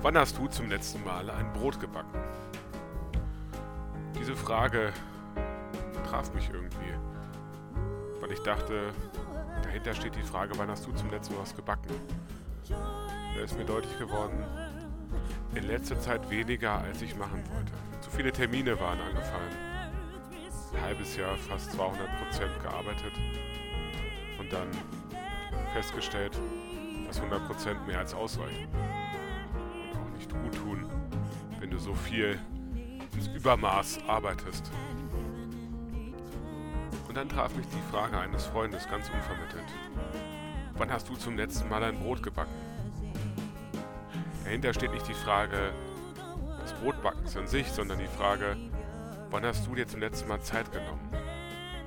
Wann hast du zum letzten Mal ein Brot gebacken? Diese Frage traf mich irgendwie, weil ich dachte, dahinter steht die Frage, wann hast du zum letzten Mal was gebacken? Da ist mir deutlich geworden, in letzter Zeit weniger, als ich machen wollte. Zu viele Termine waren angefallen. Ein halbes Jahr, fast 200 Prozent gearbeitet und dann festgestellt, dass 100 Prozent mehr als ausreichen nicht gut tun, wenn du so viel ins Übermaß arbeitest. Und dann traf mich die Frage eines Freundes ganz unvermittelt. Wann hast du zum letzten Mal ein Brot gebacken? Dahinter steht nicht die Frage des Brotbackens an sich, sondern die Frage, wann hast du dir zum letzten Mal Zeit genommen?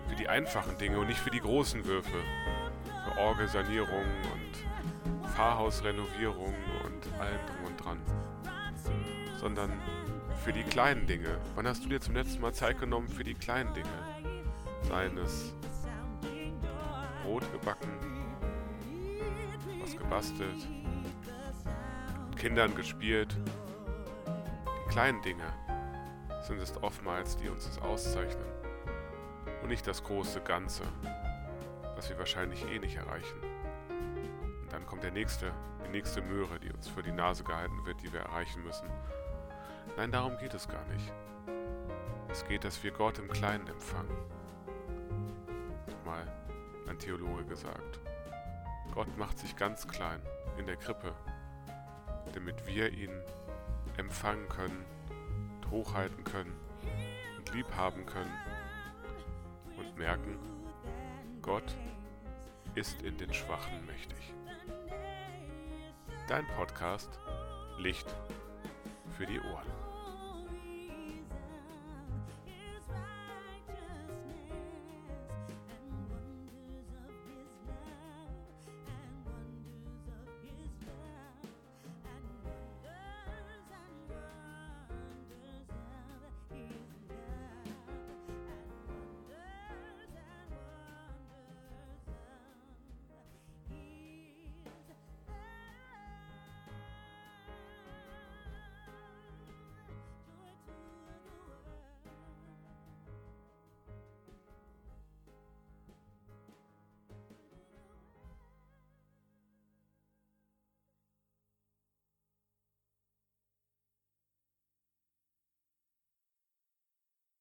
Für die einfachen Dinge und nicht für die großen Würfe. Für Orgelsanierung und Pfarrhausrenovierung und allem drum und dran sondern für die kleinen Dinge. Wann hast du dir zum letzten Mal Zeit genommen für die kleinen Dinge? Seien es Brot gebacken, was gebastelt, mit Kindern gespielt. Die kleinen Dinge sind es oftmals, die uns das auszeichnen. Und nicht das große Ganze, das wir wahrscheinlich eh nicht erreichen. Dann kommt der nächste, die nächste Möhre, die uns für die Nase gehalten wird, die wir erreichen müssen. Nein, darum geht es gar nicht. Es geht, dass wir Gott im Kleinen empfangen. Mal ein Theologe gesagt. Gott macht sich ganz klein in der Krippe, damit wir ihn empfangen können, hochhalten können und lieb haben können und merken, Gott ist in den Schwachen mächtig. Dein Podcast Licht für die Ohren.